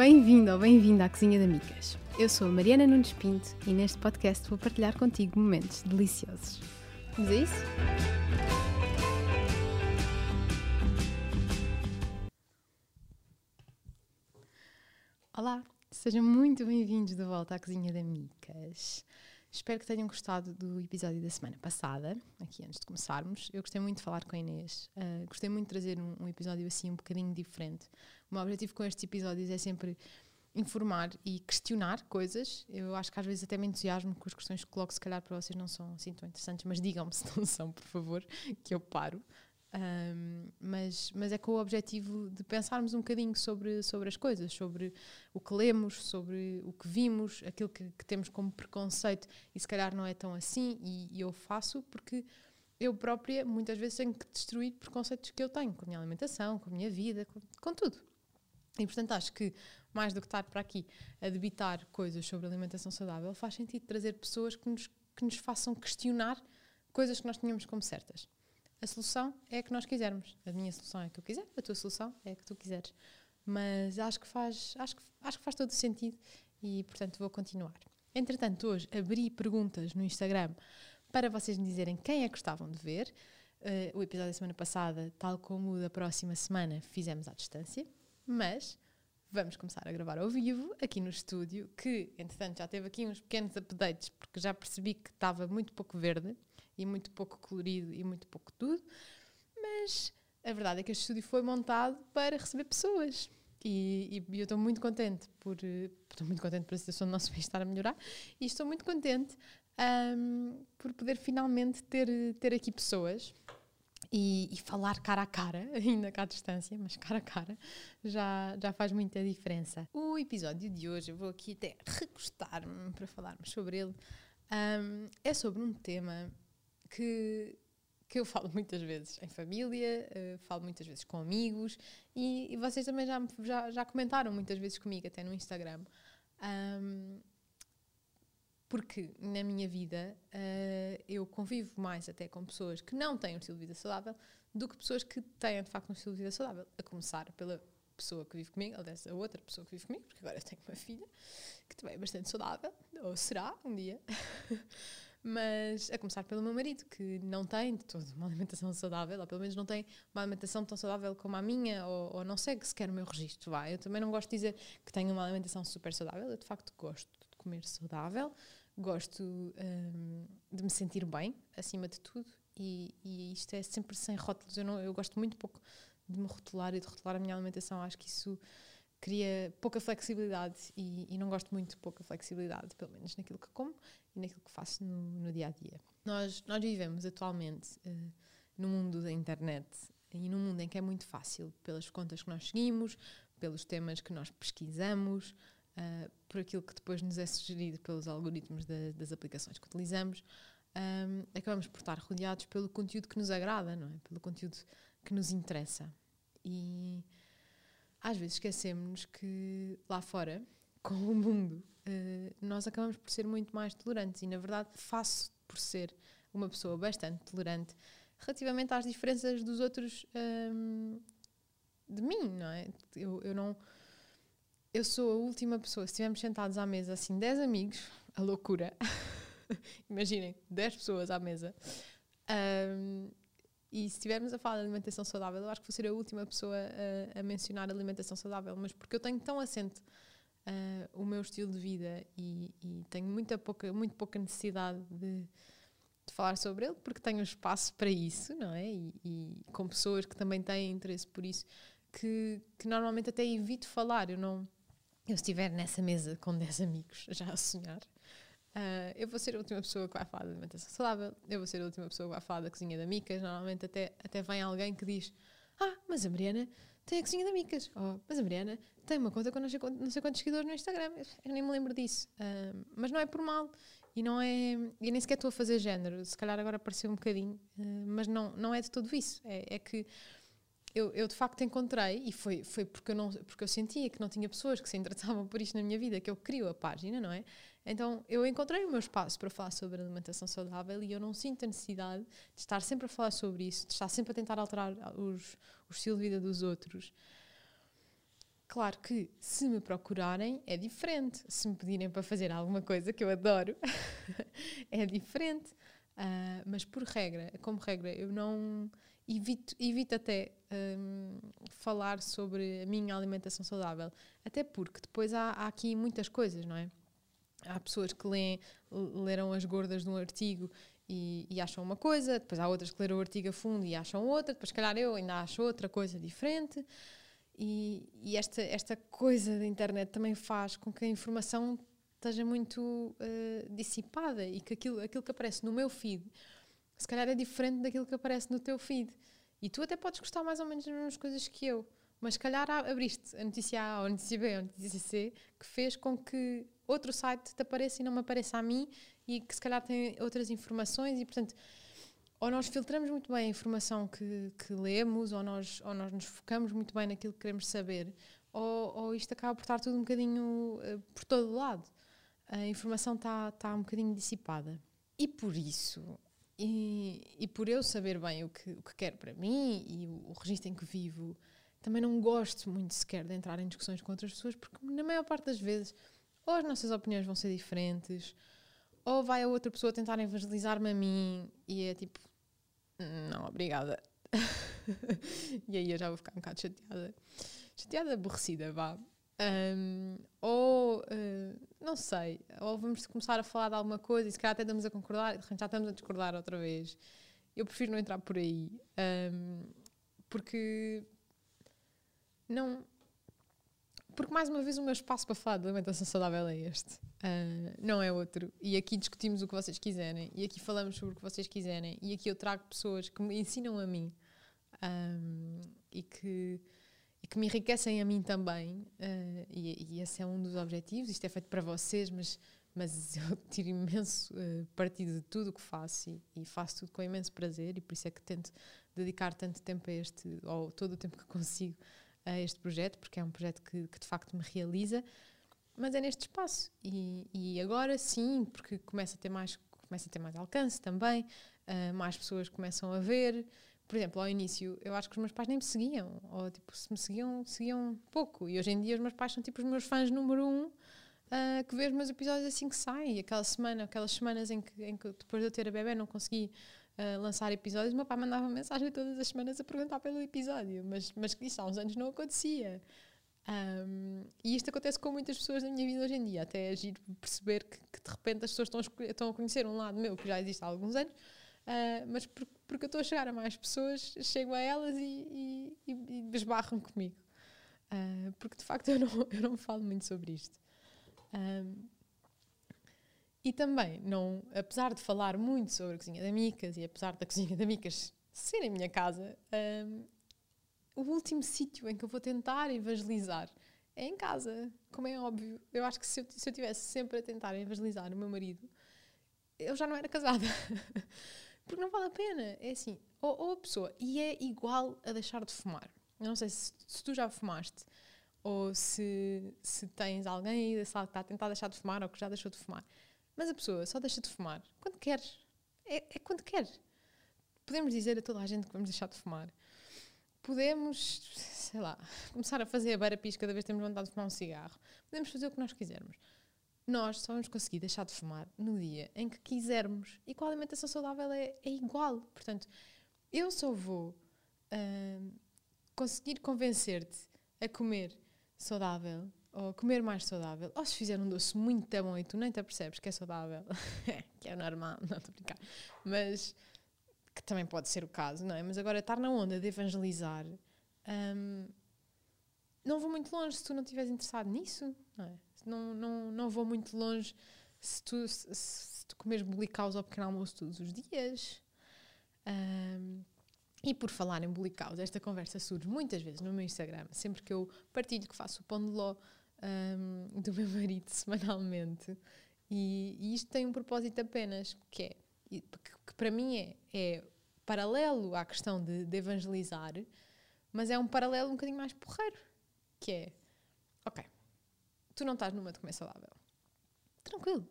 Bem-vindo ou bem-vinda à Cozinha da Micas. Eu sou a Mariana Nunes Pinto e neste podcast vou partilhar contigo momentos deliciosos. Vamos a isso? Olá, sejam muito bem-vindos de volta à Cozinha da Micas. Espero que tenham gostado do episódio da semana passada, aqui antes de começarmos. Eu gostei muito de falar com a Inês, uh, gostei muito de trazer um, um, episódio assim um bocadinho diferente. O meu objetivo com estes episódios é sempre informar e questionar coisas. Eu acho que às vezes até me entusiasmo com as questões que coloco, se calhar para vocês não são assim tão interessantes, mas digam-me se não são, por favor, que eu paro. Um, mas, mas é com o objetivo de pensarmos um bocadinho sobre, sobre as coisas, sobre o que lemos, sobre o que vimos, aquilo que, que temos como preconceito e se calhar não é tão assim. E, e, eu faço porque eu própria muitas vezes tenho que destruir preconceitos que eu tenho com a minha alimentação, com a minha vida, com, com tudo. E portanto acho que mais do que estar para aqui a debitar coisas sobre alimentação saudável, faz sentido trazer pessoas que nos, que nos façam questionar coisas que nós tínhamos como certas. A solução é a que nós quisermos. A minha solução é a que eu quiser, a tua solução é a que tu quiseres. Mas acho que faz, acho que, acho que faz todo o sentido e, portanto, vou continuar. Entretanto, hoje abri perguntas no Instagram para vocês me dizerem quem é que gostavam de ver. Uh, o episódio da semana passada, tal como o da próxima semana, fizemos à distância, mas vamos começar a gravar ao vivo aqui no estúdio, que entretanto já teve aqui uns pequenos updates, porque já percebi que estava muito pouco verde e muito pouco colorido e muito pouco tudo, mas a verdade é que este estúdio foi montado para receber pessoas. E, e eu estou muito contente por estou muito contente por a situação do nosso país estar a melhorar e estou muito contente um, por poder finalmente ter, ter aqui pessoas e, e, falar cara a cara, ainda cá à distância, mas cara a cara, já, já faz muita diferença. O episódio de hoje, eu vou aqui até recostar-me para falarmos sobre ele, um, é sobre um tema que, que eu falo muitas vezes em família, uh, falo muitas vezes com amigos e, e, vocês também já, já, já comentaram muitas vezes comigo, até no Instagram. Um, porque na minha vida uh, eu convivo mais até com pessoas que não têm um estilo de vida saudável do que pessoas que têm de facto um estilo de vida saudável. A começar pela pessoa que vive comigo, aliás, a outra pessoa que vive comigo, porque agora eu tenho uma filha que também é bastante saudável, ou será um dia. Mas a começar pelo meu marido, que não tem de todo uma alimentação saudável, ou pelo menos não tem uma alimentação tão saudável como a minha, ou, ou não segue sequer o meu registro. Vai. Eu também não gosto de dizer que tenho uma alimentação super saudável, eu de facto gosto de comer saudável, gosto um, de me sentir bem, acima de tudo, e, e, isto é sempre sem rótulos. Eu, não, eu gosto muito pouco de me rotular e de rotular a minha alimentação, acho que isso cria pouca flexibilidade e, e, não gosto muito de pouca flexibilidade, pelo menos naquilo que como e naquilo que faço no, no dia a dia. Nós, nós vivemos atualmente uh, no mundo da internet e num mundo em que é muito fácil, pelas contas que nós seguimos, pelos temas que nós pesquisamos, uh, por aquilo que depois nos é sugerido pelos algoritmos das aplicações que utilizamos, um, acabamos por estar rodeados pelo conteúdo que nos agrada, não é? Pelo conteúdo que nos interessa. E às vezes esquecemos que lá fora, com o mundo, uh, nós acabamos por ser muito mais tolerantes e, na verdade, faço por ser uma pessoa bastante tolerante relativamente às diferenças dos outros um, de mim, não é? Eu, eu não. Eu sou a última pessoa, se estivermos sentados à mesa, assim, 10 amigos, a loucura. Imaginem, 10 pessoas à mesa. Um, e se estivermos a falar de alimentação saudável, eu acho que vou ser a última pessoa a, a mencionar alimentação saudável, mas porque eu tenho tão assente uh, o meu estilo de vida e, e, tenho muita pouca, muito pouca necessidade de, de, falar sobre ele, porque tenho espaço para isso, não é? E, e, com pessoas que também têm interesse por isso, que, que normalmente até evito falar. Eu não. Eu estiver nessa mesa com 10 amigos, já a sonhar, Uh, eu vou ser a última pessoa que vai falar de alimentação saudável, eu vou ser a última pessoa que vai falar da cozinha da Micas. Normalmente até, até vem alguém que diz: Ah, mas a Mariana tem a cozinha da Micas. Oh, mas a Mariana tem uma conta com não sei, não sei quantos seguidores no Instagram. Eu nem me lembro disso. Uh, mas não é por mal. E não é. E nem sequer estou a fazer género. Se calhar agora apareceu um bocadinho. Uh, mas não, não é de tudo isso. É, é que eu, eu, de facto encontrei, e foi, foi porque, eu não, porque eu sentia que não tinha pessoas que se interessavam por isto na minha vida, que eu crio a página, não é? Então eu encontrei o meu espaço para falar sobre alimentação saudável e eu não sinto a necessidade de estar sempre a falar sobre isso, de estar sempre a tentar alterar os, o estilo de vida dos outros. Claro que se me procurarem é diferente. Se me pedirem para fazer alguma coisa que eu adoro, é diferente. Uh, mas por regra, como regra, eu não evito, evito até um, falar sobre a minha alimentação saudável. Até porque depois há, há, aqui muitas coisas, não é? Há pessoas que leem, leram as gordas de um artigo e, e, acham uma coisa, depois há outras que leram o artigo a fundo e acham outra, depois, se calhar, eu ainda acho outra coisa diferente. E, e, esta, esta coisa da internet também faz com que a informação esteja muito uh, dissipada e que aquilo, aquilo que aparece no meu feed se calhar é diferente daquilo que aparece no teu feed. E tu até podes gostar mais ou menos das mesmas coisas que eu, mas se calhar abriste a notícia A ou a notícia B ou a notícia C que fez com que outro site te apareça e não me apareça a mim e que se calhar tem outras informações e portanto ou nós filtramos muito bem a informação que, que lemos, ou nós, ou nós nos focamos muito bem naquilo que queremos saber, ou, ou isto acaba por estar tudo um bocadinho uh, por todo lado. A informação está tá um bocadinho dissipada. E por isso, e, e por eu saber bem o que, o que quero para mim e o, o registro em que vivo, também não gosto muito sequer de entrar em discussões com outras pessoas, porque na maior parte das vezes, ou as nossas opiniões vão ser diferentes, ou vai a outra pessoa tentar evangelizar-me a mim e é tipo, não, obrigada. e aí eu já vou ficar um bocado chateada. Chateada, aborrecida, vá. Um, ou, não sei, ou vamos começar a falar de alguma coisa e se calhar até estamos a concordar e já estamos a discordar outra vez. Eu prefiro não entrar por aí. Um, porque. Não. Porque, mais uma vez, o meu espaço para falar de alimentação saudável é este, uh, não é outro. E aqui discutimos o que vocês quiserem, e aqui falamos sobre o que vocês quiserem, e aqui eu trago pessoas que me ensinam a mim um, e, que, que me enriquecem a mim também. Uh, e, e, esse é um dos objetivos. Isto é feito para vocês, mas, mas eu tiro imenso uh, partido de tudo o que faço e, e faço tudo com imenso prazer, e por isso é que tento dedicar tanto tempo a este, ou todo o tempo que consigo a este projeto, porque é um projeto que, que de facto me realiza, mas é neste espaço. E, e, agora sim, porque começa a ter mais, começa a ter mais alcance também, uh, mais pessoas começam a ver. Por exemplo, ao início, eu acho que os meus pais nem me seguiam, ou tipo, se me seguiam, seguiam pouco. E hoje em dia os meus pais são tipo os meus fãs número um, uh, que vê os meus episódios assim que saem. Aquela semana, aquelas semanas em que, em que depois de eu ter a bebê não consegui lançar episódios, meu pai mandava mensagem todas as semanas a perguntar pelo episódio, mas, mas isso há uns anos não acontecia. Um, e isto acontece com muitas pessoas na minha vida hoje em dia, até agir perceber que, que, de repente as pessoas estão a, estão a, conhecer um lado meu que já existe há alguns anos, uh, mas por, porque eu estou a chegar a mais pessoas, chego a elas e, e, e comigo. Uh, porque de facto eu não, eu não falo muito sobre isto. Um, e também, não, apesar de falar muito sobre a cozinha da Micas e apesar da cozinha da Micas ser a minha casa, um, o último sítio em que eu vou tentar evangelizar é em casa, como é óbvio. Eu acho que se eu, se eu tivesse sempre a tentar evangelizar o meu marido, eu já não era casada. Porque não vale a pena. É assim, ou, ou, a pessoa, e é igual a deixar de fumar. Eu não sei se, se tu já fumaste ou se, se tens alguém aí da sala que está a tentar deixar de fumar ou que já deixou de fumar. Mas a pessoa só deixa de fumar quando quer. É, é quando quer. Podemos dizer a toda a gente que vamos deixar de fumar. Podemos, sei lá, começar a fazer a beira-pis cada vez que temos vontade de fumar um cigarro. Podemos fazer o que nós quisermos. Nós só vamos conseguir deixar de fumar no dia em que quisermos. E com a alimentação saudável é, é igual. Portanto, eu só vou uh, conseguir convencer-te a comer saudável ou comer mais saudável, ou se fizer um doce muito bom e tu nem te apercebes que é saudável, que é normal, não estou a brincar, mas que também pode ser o caso, não é? Mas agora estar na onda de evangelizar, um, não vou muito longe se tu não estiveres interessado nisso, não é? Não, não, não vou muito longe se tu, se, se tu comeres bolicaus ao pequeno almoço todos os dias. Um, e por falar em bolicaus, esta conversa surge muitas vezes no meu Instagram, sempre que eu partilho que faço o pão de ló um, do meu marido semanalmente. E, e, isto tem um propósito apenas, que é, que, que para mim é, é, paralelo à questão de, de, evangelizar, mas é um paralelo um bocadinho mais porreiro, que é, ok, tu não estás numa de comer saudável. Tranquilo.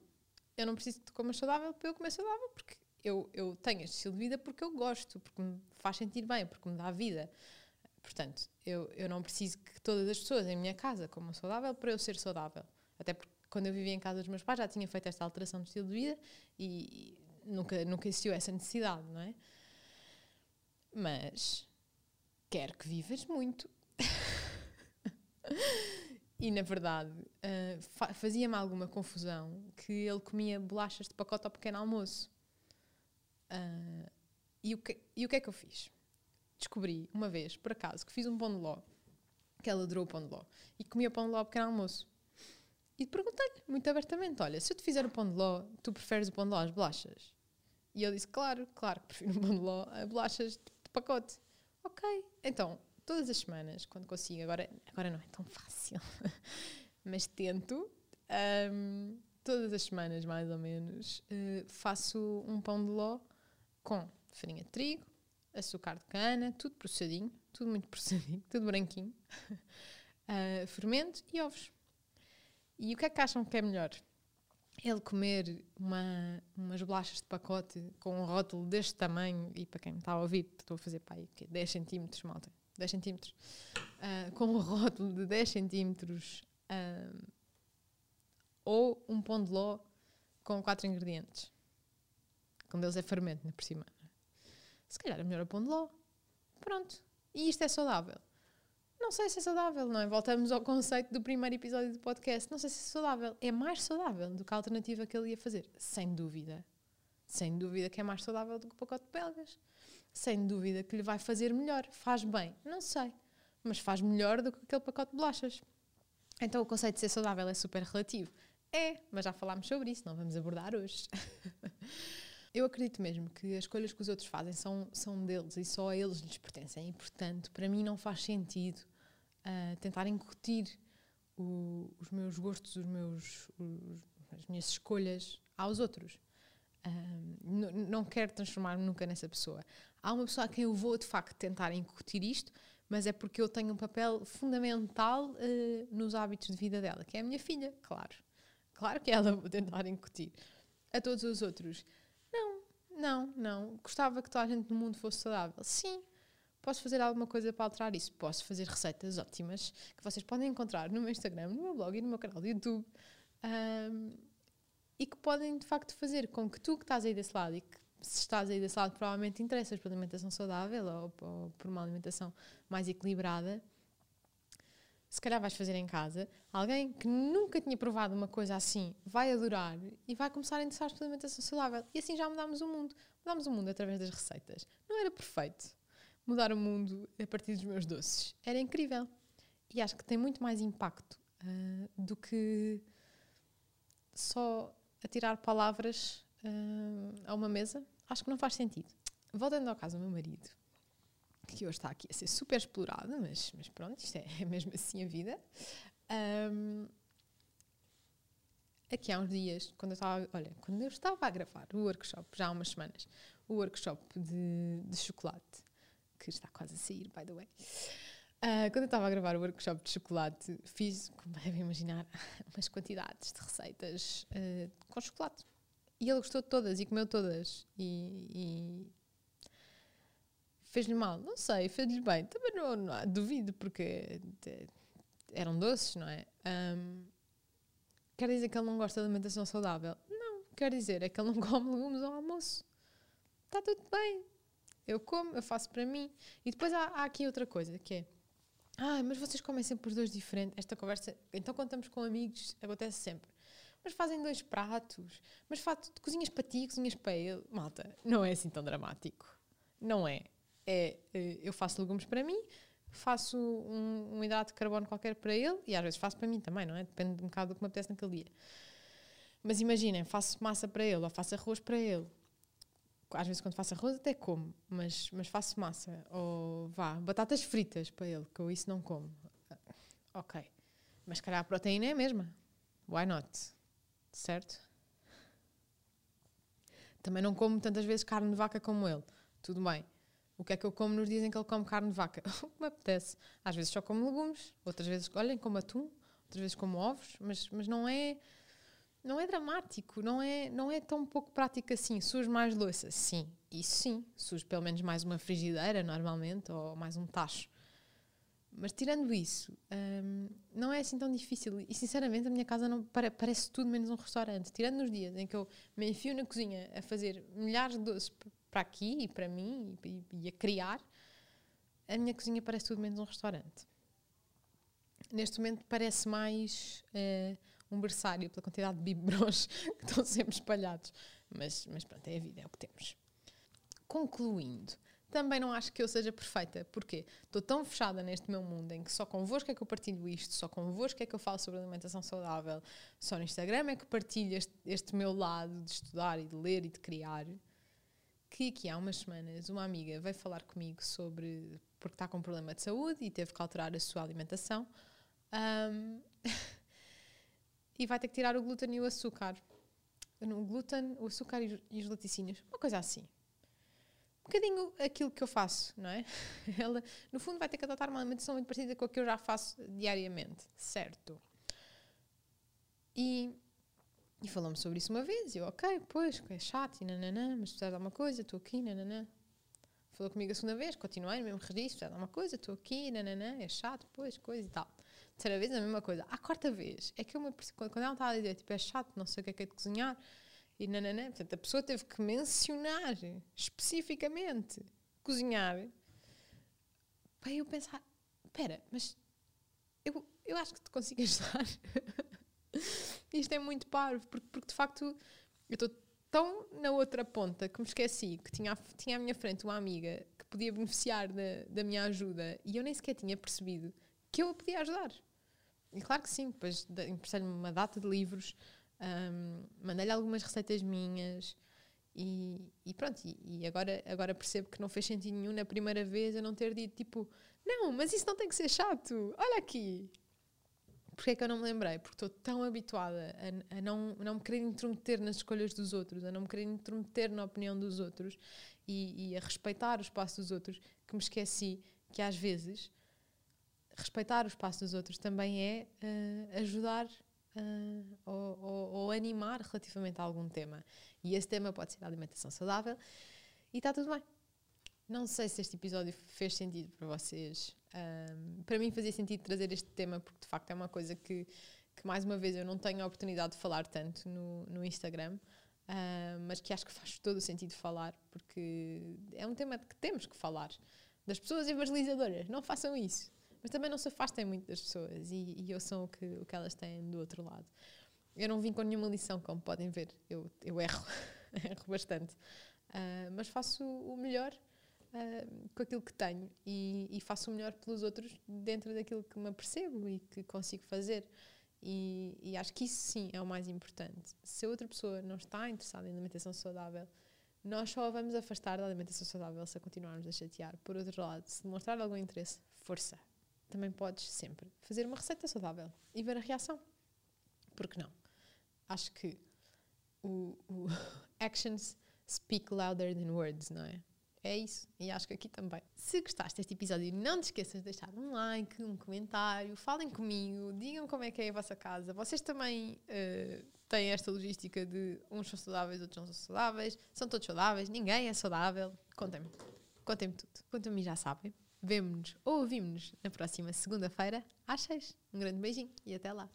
Eu não preciso de comer saudável para eu comer saudável, porque eu, eu tenho este estilo de vida porque eu gosto, porque me faz sentir bem, porque me dá vida Portanto, eu, eu não preciso que todas as pessoas em minha casa comam saudável para eu ser saudável. Até porque quando eu vivia em casa dos meus pais já tinha feito esta alteração de estilo de vida e, e nunca, nunca existiu essa necessidade, não é? Mas quero que vivas muito. e na verdade uh, fazia-me alguma confusão que ele comia bolachas de pacote ao pequeno almoço. Uh, e, o que, e o que é que eu fiz? Descobri uma vez, por acaso, que fiz um pão de ló, que ela adorou o pão de ló, e comia pão de ló ao pequeno almoço. E perguntei-lhe muito abertamente: Olha, se eu te fizer o pão de ló, tu preferes o pão de ló às bolachas? E ele disse: Claro, claro que prefiro o pão de ló a bolachas de pacote. Ok, então, todas as semanas, quando consigo, agora, agora não é tão fácil, mas tento, um, todas as semanas, mais ou menos, uh, faço um pão de ló com farinha de trigo, açúcar de cana, tudo processadinho, tudo muito processadinho, tudo branquinho, uh, fermento e ovos. E o que é que acham que é melhor? Ele comer uma, umas bolachas de pacote com um rótulo deste tamanho, e para quem me está a ouvir, estou a fazer para aí, que 10 centímetros, malta, 10 centímetros, uh, com um rótulo de 10 centímetros, uh, ou um pão de ló com 4 ingredientes. Com deles é fermento, na por cima. Se calhar é melhor o pão de ló. Pronto. E isto é saudável. Não sei se é saudável, não é? Voltamos ao conceito do primeiro episódio do podcast. Não sei se é saudável. É mais saudável do que a alternativa que ele ia fazer. Sem dúvida. Sem dúvida que é mais saudável do que o pacote de belgas. Sem dúvida que lhe vai fazer melhor. Faz bem. Não sei. Mas faz melhor do que aquele pacote de bolachas. Então o conceito de ser saudável é super relativo. É, mas já falámos sobre isso, não vamos abordar hoje. Eu acredito mesmo que as escolhas que os outros fazem são, são deles e só a eles lhes pertencem. E, portanto, para mim não faz sentido uh, tentar incutir o, os meus gostos, os meus, os, as minhas escolhas aos outros. Uh, não quero transformar-me nunca nessa pessoa. Há uma pessoa a quem eu vou, de facto, tentar incutir isto, mas é porque eu tenho um papel fundamental uh, nos hábitos de vida dela, que é a minha filha, claro. Claro que ela vou tentar incutir. A todos os outros não, não. Gostava que toda a gente no mundo fosse saudável. Sim. Posso fazer alguma coisa para alterar isso? Posso fazer receitas ótimas que vocês podem encontrar no meu Instagram, no meu blog e no meu canal de YouTube. Um, e que podem de facto fazer com que tu que estás aí desse lado e que se estás aí desse lado provavelmente interessas por alimentação saudável ou, ou por uma alimentação mais equilibrada, se calhar vais fazer em casa, alguém que nunca tinha provado uma coisa assim vai adorar e vai começar a interessar pela alimentação saudável. E assim já mudámos o mundo. Mudámos o mundo através das receitas. Não era perfeito mudar o mundo a partir dos meus doces. Era incrível. E acho que tem muito mais impacto uh, do que só atirar palavras uh, a uma mesa. Acho que não faz sentido. Voltando ao caso do meu marido, que hoje está aqui a ser super explorada, mas, mas pronto, isto é, é mesmo assim a vida. Um, aqui há uns dias, quando eu estava, olha, quando eu estava a gravar o workshop, já há umas semanas, o workshop de, de chocolate, que está quase a sair, by the way. Uh, quando eu estava a gravar o workshop de chocolate, fiz, como devem imaginar, umas quantidades de receitas uh, com chocolate. E ele gostou de todas e comeu todas. E, Fez-lhe mal? Não sei, fez-lhe bem. Também não, não duvido, porque eram doces, não é? Um, quer dizer que ele não gosta de alimentação saudável? Não, quer dizer é que ele não come legumes ao almoço. Está tudo bem. Eu como, eu faço para mim. E depois há, há aqui outra coisa, que é ah, mas vocês comem sempre os dois diferentes. Esta conversa, então contamos com amigos, acontece sempre. Mas fazem dois pratos. Mas faz, cozinhas para ti, cozinhas para ele. Malta, não é assim tão dramático. Não é é eh, eu faço legumes para mim, faço um, um, hidrato de carbono qualquer para ele e às vezes faço para mim também, não é? Depende um bocado do que me apetece naquele dia. Mas imaginem, faço massa para ele ou faço arroz para ele. Às vezes quando faço arroz até como, mas, mas faço massa. Ou vá, batatas fritas para ele, que eu isso não como. Ok. Mas calhar a proteína é a mesma. Why not? Certo? Também não como tantas vezes carne de vaca como ele. Tudo bem o que é que eu como nos dias em que ele come carne de vaca? O que me apetece. Às vezes só como legumes, outras vezes, olhem, como atum, outras vezes como ovos, mas, mas não é não é dramático, não é, não é tão pouco prático assim. Sujo mais louça? Sim, isso sim. Sujo pelo menos mais uma frigideira, normalmente, ou mais um tacho. Mas tirando isso, hum, não é assim tão difícil. E sinceramente, a minha casa não pare, parece tudo menos um restaurante. Tirando nos dias em que eu me enfio na cozinha a fazer milhares de doces para aqui e para mim e, e, a criar, a minha cozinha parece tudo menos um restaurante. Neste momento parece mais uh, um berçário pela quantidade de biberons que estão sempre espalhados. Mas, mas pronto, é a vida, é o que temos. Concluindo, também não acho que eu seja perfeita, porque estou tão fechada neste meu mundo em que só convosco é que eu partilho isto, só convosco é que eu falo sobre alimentação saudável, só no Instagram é que partilho este, este meu lado de estudar e de ler e de criar, que aqui há umas semanas uma amiga veio falar comigo sobre porque está com um problema de saúde e teve que alterar a sua alimentação um, e vai ter que tirar o glúten e o açúcar. O glúten, o açúcar e os laticínios, uma coisa assim bocadinho aquilo que eu faço, não é? Ela, no fundo, vai ter que adotar uma alimentação muito parecida com a que eu já faço diariamente, certo? E, e falou-me sobre isso uma vez, e eu, ok, pois, é chato, e nananã, mas precisa de alguma coisa, estou aqui, nananã. Falou comigo a segunda vez, continuei no mesmo registro, precisa de alguma coisa, estou aqui, nananã, é chato, pois, coisa e tal. Terceira vez, a mesma coisa. A quarta vez, é que eu me quando ela está a dizer, tipo, é chato, não sei o que é que é de cozinhar, e nananã. Portanto, a pessoa teve que mencionar especificamente cozinhar para eu pensar: espera, mas eu, eu acho que te consigo ajudar. Isto é muito parvo, porque, porque de facto eu estou tão na outra ponta que me esqueci que tinha, tinha à minha frente uma amiga que podia beneficiar da, da minha ajuda e eu nem sequer tinha percebido que eu a podia ajudar. E claro que sim, depois emprestei-lhe uma data de livros um, Mandei-lhe algumas receitas minhas e, e pronto. E, e, agora, agora percebo que não fez sentido nenhum na primeira vez eu não ter dito tipo, não, mas isso não tem que ser chato, olha aqui. Porquê é que eu não me lembrei? Porque estou tão habituada a, a, não, não me querer intrometer nas escolhas dos outros, a não me querer intrometer na opinião dos outros e, e a respeitar o espaço dos outros que me esqueci que às vezes respeitar o espaço dos outros também é uh, ajudar uh, ou, ou, ou, animar relativamente a algum tema. E esse tema pode ser a alimentação saudável e está tudo bem. Não sei se este episódio fez sentido para vocês. Um, para mim fazia sentido trazer este tema porque de facto é uma coisa que, que mais uma vez eu não tenho a oportunidade de falar tanto no, no Instagram. Uh, mas que acho que faz todo o sentido falar, porque é um tema que temos que falar. Das pessoas evangelizadoras, não façam isso mas também não se afastem muito das pessoas e, e ouçam o que, o que elas têm do outro lado. Eu não vim com nenhuma lição, como podem ver, eu, eu erro, erro bastante, uh, mas faço o melhor uh, com aquilo que tenho e, e, faço o melhor pelos outros dentro daquilo que me apercebo e que consigo fazer. E, e, acho que isso sim é o mais importante. Se a outra pessoa não está interessada em alimentação saudável, nós só a vamos afastar da alimentação saudável se a continuarmos a chatear. Por outro lado, se demonstrar algum interesse, força também podes sempre fazer uma receita saudável e ver a reação. Porque não? Acho que o, o actions speak louder than words, não é? É isso. E acho que aqui também. Se gostaste deste episódio, não te esqueças de deixar um like, um comentário, falem comigo, digam como é que é a vossa casa. Vocês também uh, têm esta logística de uns são saudáveis, outros não são saudáveis, são todos saudáveis, ninguém é saudável. Contem-me. Contem-me tudo. A já sabem. Vemo-nos ou ouvimos-nos na próxima segunda-feira às seis. Um grande beijinho e até lá.